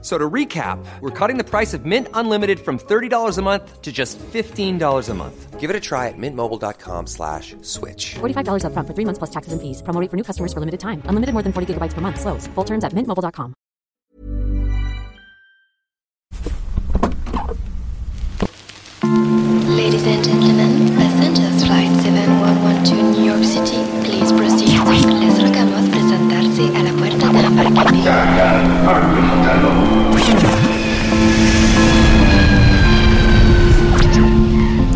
So to recap, we're cutting the price of Mint Unlimited from $30 a month to just $15 a month. Give it a try at mintmobile.com slash switch. $45 up front for three months plus taxes and fees. Promo rate for new customers for limited time. Unlimited more than 40 gigabytes per month. Slows. Full terms at mintmobile.com. Ladies and gentlemen, passengers flight 7112 to New York City, puerta de embarque.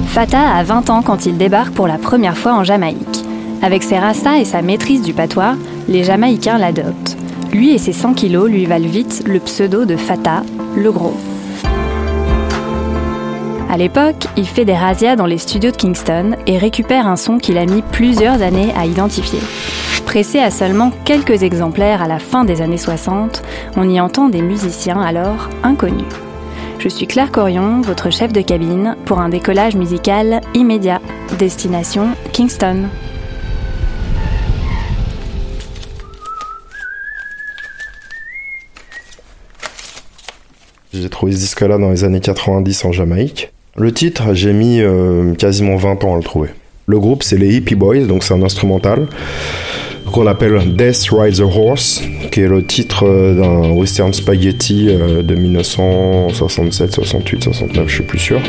Fata a 20 ans quand il débarque pour la première fois en Jamaïque. Avec ses rastas et sa maîtrise du patois, les Jamaïcains l'adoptent. Lui et ses 100 kilos lui valent vite le pseudo de Fata, le gros. À l'époque, il fait des razzias dans les studios de Kingston et récupère un son qu'il a mis plusieurs années à identifier. Pressé à seulement quelques exemplaires à la fin des années 60, on y entend des musiciens alors inconnus. Je suis Claire Corion, votre chef de cabine, pour un décollage musical immédiat. Destination Kingston. J'ai trouvé ce disque-là dans les années 90 en Jamaïque. Le titre, j'ai mis euh, quasiment 20 ans à le trouver. Le groupe, c'est les Hippie Boys, donc c'est un instrumental qu'on appelle Death Rides a Horse, qui est le titre euh, d'un western spaghetti euh, de 1967, 68, 69, je suis plus sûr.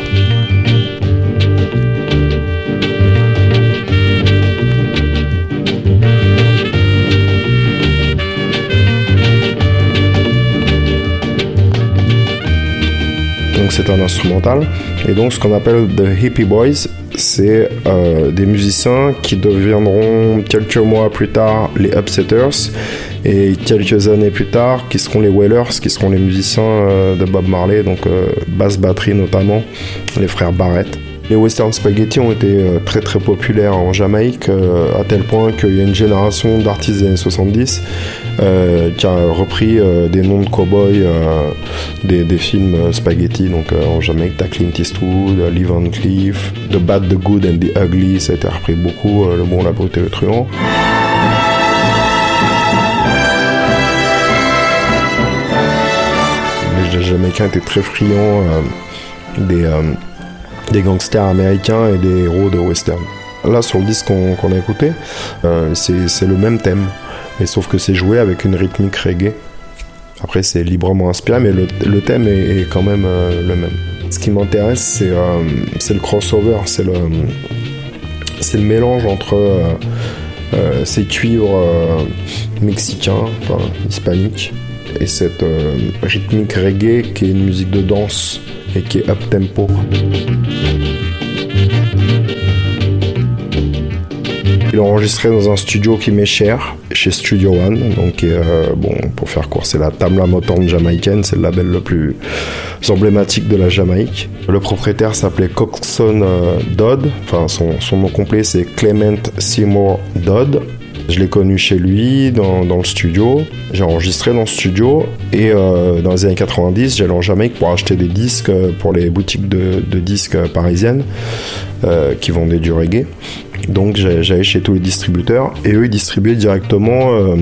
Donc c'est un instrumental. Et donc ce qu'on appelle The Hippie Boys, c'est euh, des musiciens qui deviendront quelques mois plus tard les Upsetters et quelques années plus tard qui seront les Wailers, qui seront les musiciens euh, de Bob Marley, donc euh, basse batterie notamment, les frères Barrett. Les Western Spaghetti ont été euh, très très populaires en Jamaïque, euh, à tel point qu'il y a une génération d'artistes des années 70 euh, qui a repris des noms de cow-boys des, des films spaghetti. Donc en Jamaïque, t'as Clint Eastwood, Lee Van Cleef, The Bad, The Good and The Ugly, ça a été repris beaucoup, Le Bon, la Brute et le Truand. Les Jamaïcains étaient très friands des, des gangsters américains et des héros de western. Là, sur le disque qu'on a écouté, euh, c'est le même thème, sauf que c'est joué avec une rythmique reggae. Après, c'est librement inspiré, mais le, thème est, quand même euh, le même. Ce qui m'intéresse, c'est euh, le crossover, c'est le, mélange entre ces cuivres mexicains, enfin hispaniques, et cette rythmique reggae qui est une musique de danse et qui est up tempo. Il est enregistré dans un studio qui m'est cher, chez Studio One. Donc, euh, bon, pour faire court, c'est la Tamla Motown jamaïcaine, c'est le label le plus emblématique de la Jamaïque. Le propriétaire s'appelait Coxon euh, Dodd, enfin, son, nom complet c'est Clement Seymour Dodd. Je l'ai connu chez lui, dans, le studio. J'ai enregistré dans le studio. Et euh, dans les années 90, j'allais en Jamaïque pour acheter des disques pour les boutiques de, disques parisiennes qui vendaient du reggae. Donc j'allais chez tous les distributeurs. Et eux, ils distribuaient directement euh,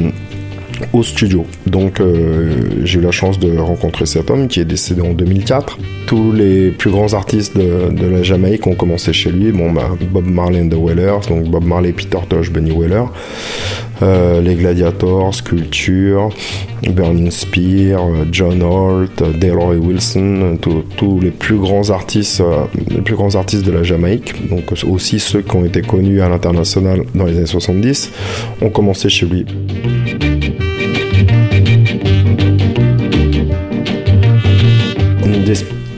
au studio. Donc euh, j'ai eu la chance de rencontrer cet homme qui est décédé en 2004. Tous les plus grands artistes de, la Jamaïque ont commencé chez lui. Bon, bah, Bob Marley and the Wailers, donc Bob Marley, Peter Tosh, Benny Wailer, euh, les Gladiators, Culture, Burning Spear, euh, John Holt, Delroy Wilson, tous- les plus grands artistes, les plus grands artistes de la Jamaïque, donc aussi ceux qui ont été connus à l'international dans les années 70, ont commencé chez lui.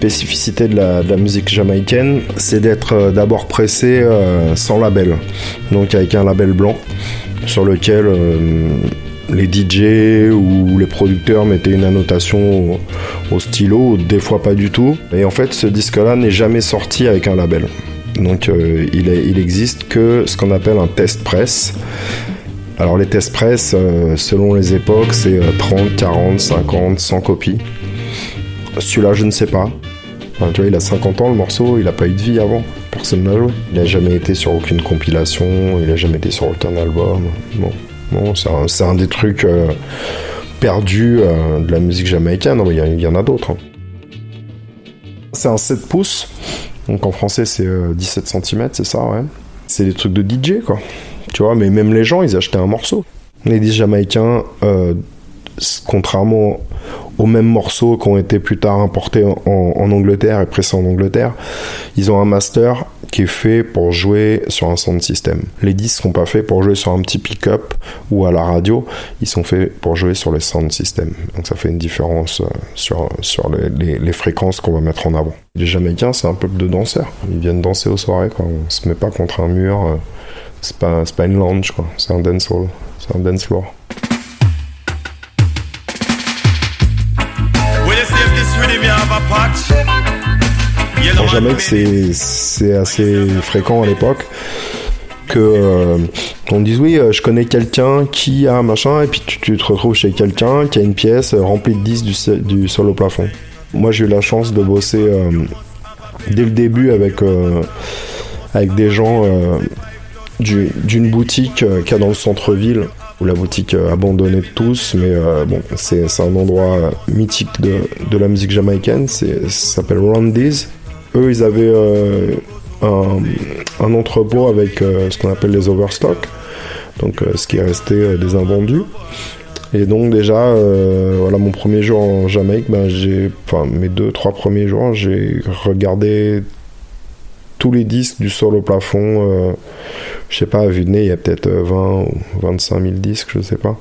Des spécificités de la, la musique jamaïcaine, c'est d'être euh, d'abord pressé euh, sans label, donc avec un label blanc sur lequel euh, les DJ ou les producteurs mettaient une annotation au, au stylo, des fois pas du tout. Et en fait, ce disque-là n'est jamais sorti avec un label. Donc il, est- existe que ce qu'on appelle un test press Alors les test press, euh, selon les époques, c'est euh, 30, 40, 50, 100 copies. Celui-là, je ne sais pas. Tu vois, il a 50 ans le morceau, il n'a pas eu de vie avant. Personne n'a joué. Il n'a jamais été sur aucune compilation, il n'a jamais été sur aucun album. Bon, bon c'est un, un des trucs euh, perdus euh, de la musique jamaïcaine. Il y, a- en a d'autres. hein. C'est un 7 pouces. Donc en français, c'est euh, 17 cm, c'est ça, ouais. C'est des trucs de DJ, quoi. Tu vois, mais même les gens, ils achetaient un morceau. Les disques jamaïcains, euh, s- contrairement aux mêmes morceaux qui ont été plus tard importés en, Angleterre et pressés en Angleterre, ils ont un master qui est fait pour jouer sur un sound system. Les disques sont pas faits pour jouer sur un petit pick-up ou à la radio, ils sont faits pour jouer sur les sound systems. Donc ça fait une différence euh, sur, sur les, fréquences qu'on va mettre en avant. Les Jamaïcains, c'est un peuple de danseurs. Ils viennent danser aux soirées, quoi. On se met pas contre un mur. euh, C'est pas, pas une lounge. C'est un dance hall. C'est un dance floor. En Jamaïque, c'est assez fréquent à l'époque que euh, on dise oui, euh, je connais quelqu'un qui a machin, et puis tu, te retrouves chez quelqu'un qui a une pièce euh, remplie de disques du, se- du sol au plafond. Moi, j'ai eu la chance de bosser dès le début avec avec des gens du- d'une boutique qu'il y a dans le centre-ville la boutique euh, abandonnée de tous, mais euh, bon, c'est un endroit euh, mythique de, de la musique jamaïcaine, ça s'appelle Rondies. Eux, ils avaient un, entrepôt avec ce qu'on appelle les overstock, donc ce qui est resté des invendus. Et donc déjà, voilà, mon premier jour en Jamaïque, ben, j'ai, enfin mes deux, trois premiers jours, j'ai regardé tous les disques du sol au plafond. Je sais pas, à vue de nez, il y a peut-être euh, 20 ou 25 000 disques, je sais pas.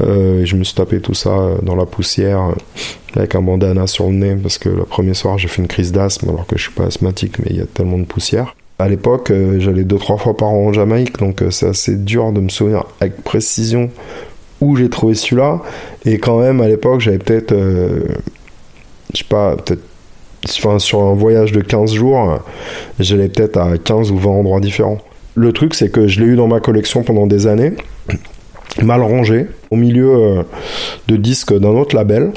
Euh, et je me suis tapé tout ça euh, dans la poussière euh, avec un bandana sur le nez parce que le premier soir j'ai fait une crise d'asthme alors que je suis pas asthmatique mais il y a tellement de poussière. À l'époque, euh, j'allais deux trois fois par an en Jamaïque donc euh, c'est assez dur de me souvenir avec précision où j'ai trouvé celui-là et quand même à l'époque j'avais peut-être euh, je sais pas peut-être enfin, sur un voyage de 15 jours euh, j'allais peut-être à 15 ou 20 endroits différents. Le truc c'est que je l'ai eu dans ma collection pendant des années mal rangé au milieu euh, de disques d'un autre label.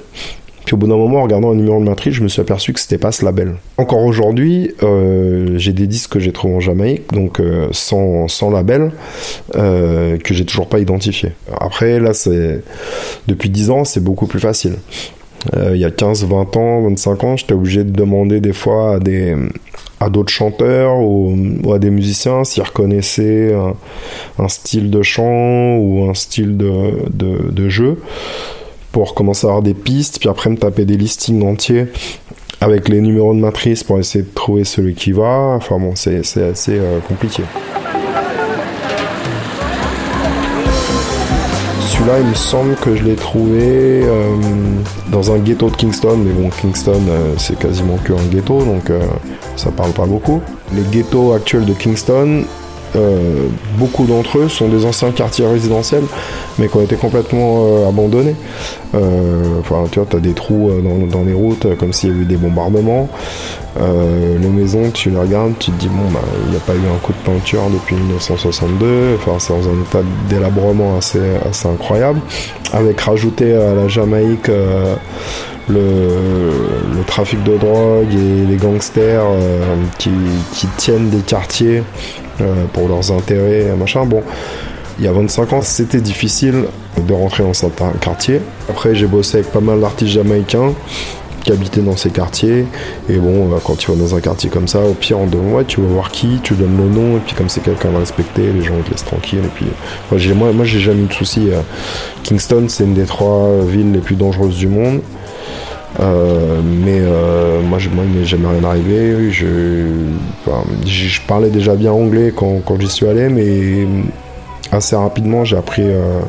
Puis au bout d'un moment, en regardant un numéro de matrice, je me suis aperçu que c'était pas ce label. Encore aujourd'hui, euh, j'ai des disques que j'ai trouvés en Jamaïque, donc euh, sans, sans label, euh, que j'ai toujours pas identifié. Après, là, c'est depuis 10 ans, c'est beaucoup plus facile. Il y a 15, 20 ans, 25 ans, j'étais obligé de demander des fois à des à d'autres chanteurs ou, à des musiciens s'ils reconnaissaient un, un style de chant ou un style de, de, jeu pour commencer à avoir des pistes, puis après me taper des listings entiers avec les numéros de matrice pour essayer de trouver celui qui va. Enfin bon, c'est c'est assez euh, compliqué. Celui-là, il me semble que je l'ai trouvé euh, dans un ghetto de Kingston, mais bon, Kingston, euh, c'est quasiment que un ghetto, donc euh, ça parle pas beaucoup. Les ghettos actuels de Kingston, euh, beaucoup d'entre eux sont des anciens quartiers résidentiels, mais qui ont été complètement euh, abandonnés. Euh, tu vois, t'as des trous dans, les routes, comme s'il y avait eu des bombardements. Les maisons, tu les regardes, tu te dis, bon, bah, il n'y a pas eu un coup de peinture depuis 1962. Enfin, c'est dans un état délabrement assez, assez incroyable. Avec rajouté à la Jamaïque le, trafic de drogue et les gangsters euh, qui, tiennent des quartiers euh, pour leurs intérêts, machin. Bon, il y a 25 ans, c'était difficile de rentrer dans certains quartiers. Après, j'ai bossé avec pas mal d'artistes jamaïcains qui habitaient dans ces quartiers. Et bon, euh, quand tu vas dans un quartier comme ça, au pire, on demande, ouais, tu veux voir qui, tu donnes le nom, et puis comme c'est quelqu'un de respecté, les gens te laissent tranquille. Et puis, moi, j'ai, moi, moi, j'ai jamais eu de soucis. euh. Kingston, c'est une des trois villes les plus dangereuses du monde. Euh, mais euh, moi, moi, il m'est jamais rien arrivé. Je, parlais déjà bien anglais quand, j'y suis allé, mais assez rapidement, j'ai appris euh,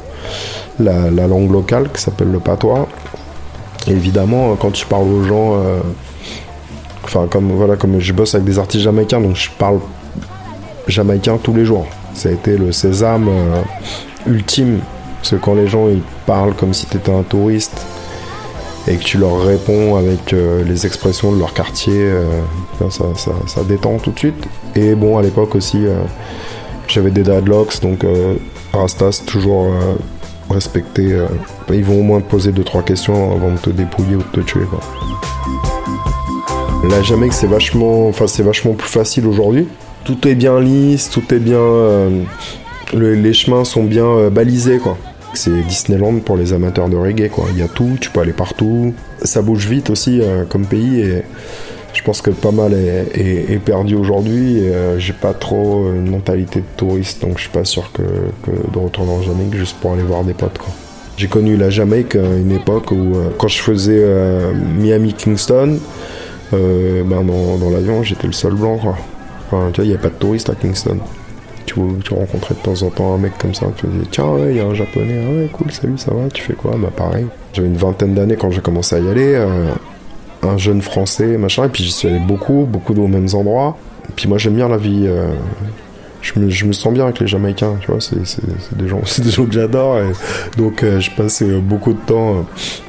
la, la langue locale qui s'appelle le patois. Évidemment, quand tu parles aux gens, enfin, comme, voilà, comme je bosse avec des artistes jamaïcains, donc je parle jamaïcain tous les jours. Ça a été le sésame ultime. Parce que quand les gens ils parlent comme si tu étais un touriste et que tu leur réponds avec euh, les expressions de leur quartier, euh, ça, détend tout de suite. Et bon, à l'époque aussi, euh, j'avais des deadlocks, donc Rastas, toujours euh, ils vont au moins te poser 2-3 questions avant de te dépouiller ou de te tuer. Quoi. La Jamaïque, c'est vachement, enfin, c'est vachement plus facile aujourd'hui. Tout est bien lisse, tout est bien. le- les chemins sont bien balisés, quoi. C'est Disneyland pour les amateurs de reggae, quoi. Il y a tout, tu peux aller partout. Ça bouge vite aussi euh, comme pays et je pense que pas mal est, perdu aujourd'hui. euh, J'ai pas trop une mentalité de touriste, donc je suis pas sûr que, de retourner en Jamaïque juste pour aller voir des potes, quoi. J'ai connu la Jamaïque à une époque où, euh, quand je faisais euh, Miami-Kingston, euh, ben dans, l'avion, j'étais le seul blanc, tu vois, il n'y a pas de touristes à Kingston. Tu, tu rencontrais de temps en temps un mec comme ça, tu disais, tiens, ouais, il y a un japonais, ah cool, salut, ça va, tu fais quoi? Bah, pareil. J'avais une vingtaine d'années quand j'ai commencé à y aller, euh, un jeune français, machin, et puis j'y suis allé beaucoup, beaucoup aux mêmes endroits. Puis moi, j'aime bien la vie. euh, je me, sens bien avec les Jamaïcains, tu vois, c'est des gens, des gens que j'adore, et donc euh, je passe beaucoup de temps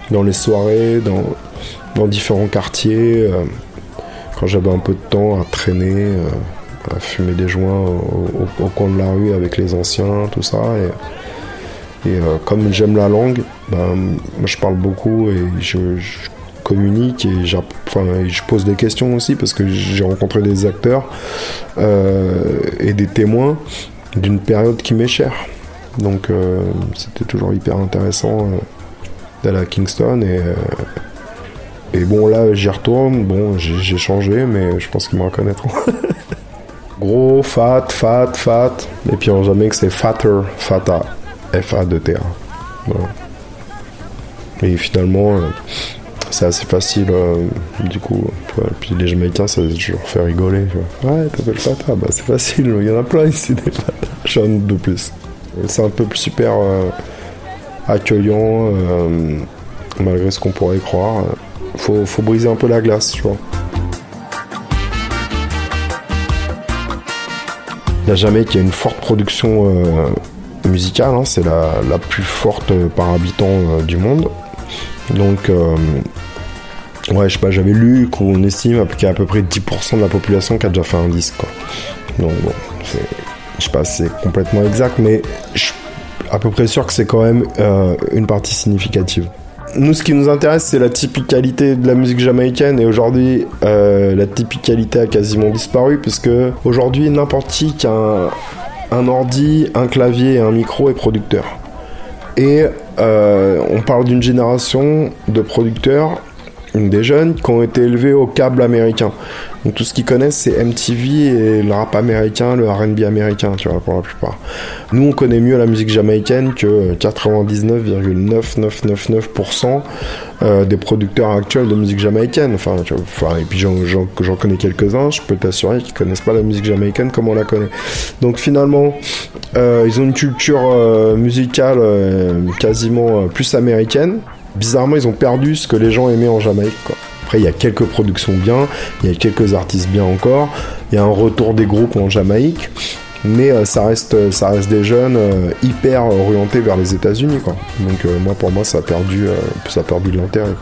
dans les soirées, dans, différents quartiers, quand j'avais un peu de temps à traîner, fumer des joints au, coin de la rue avec les anciens, tout ça, et, euh, comme j'aime la langue, ben, je parle beaucoup et je, communique et je pose des questions aussi parce que j'ai rencontré des acteurs euh, et des témoins d'une période qui m'est chère. Donc euh, c'était toujours hyper intéressant d'aller à Kingston et, et bon là j'y retourne, bon j'ai changé mais je pense qu'ils me reconnaîtront. Gros, fat, fat, fat, et puis en Jamaïque c'est fatter, fata, F-A-2-T-A. Voilà. Et finalement, euh, c'est assez facile, euh, du coup. Puis les Jamaïcains, ça leur fais rigoler. Ouais, t'appelles Fata, bah c'est facile, il y en a plein ici des Fata. J'en de plus. C'est un peuple super euh, accueillant, malgré ce qu'on pourrait croire. Faut, faut briser un peu la glace, tu vois. La Jamaïque a une forte production euh, musicale, hein, c'est la, la plus forte euh, par habitant euh, du monde. Donc, ouais, je sais pas, j'avais lu qu'on estime qu'il y a à peu près 10% de la population qui a déjà fait un disque. Donc, bon, je sais pas c'est complètement exact, mais je suis à peu près sûr que c'est quand même une partie significative. Nous, ce qui nous intéresse, c'est la typicalité de la musique jamaïcaine. Et aujourd'hui, euh, la typicalité a quasiment disparu, puisque aujourd'hui, n'importe qui qui a un, ordi, un clavier et un micro est producteur. Et euh, on parle d'une génération de producteurs, des jeunes, qui ont été élevés au câble américain. Donc tout ce qu'ils connaissent, c'est MTV et le rap américain, le RB américain, tu vois, pour la plupart. Nous, on connaît mieux la musique jamaïcaine que 99,9999% euh, des producteurs actuels de musique jamaïcaine. Enfin, tu vois, et puis j'en- connais quelques-uns, je peux t'assurer qu'ils connaissent pas la musique jamaïcaine comme on la connaît. Donc finalement, euh, ils ont une culture euh, musicale quasiment plus américaine. Bizarrement, ils ont perdu ce que les gens aimaient en Jamaïque. Après, il y a quelques productions bien, il y a quelques artistes bien encore, il y a un retour des groupes en Jamaïque, mais euh, ça, reste, ça reste des jeunes euh, hyper orientés vers les États-Unis. Donc, euh, moi, pour moi, ça a perdu, euh, ça a perdu de l'intérêt.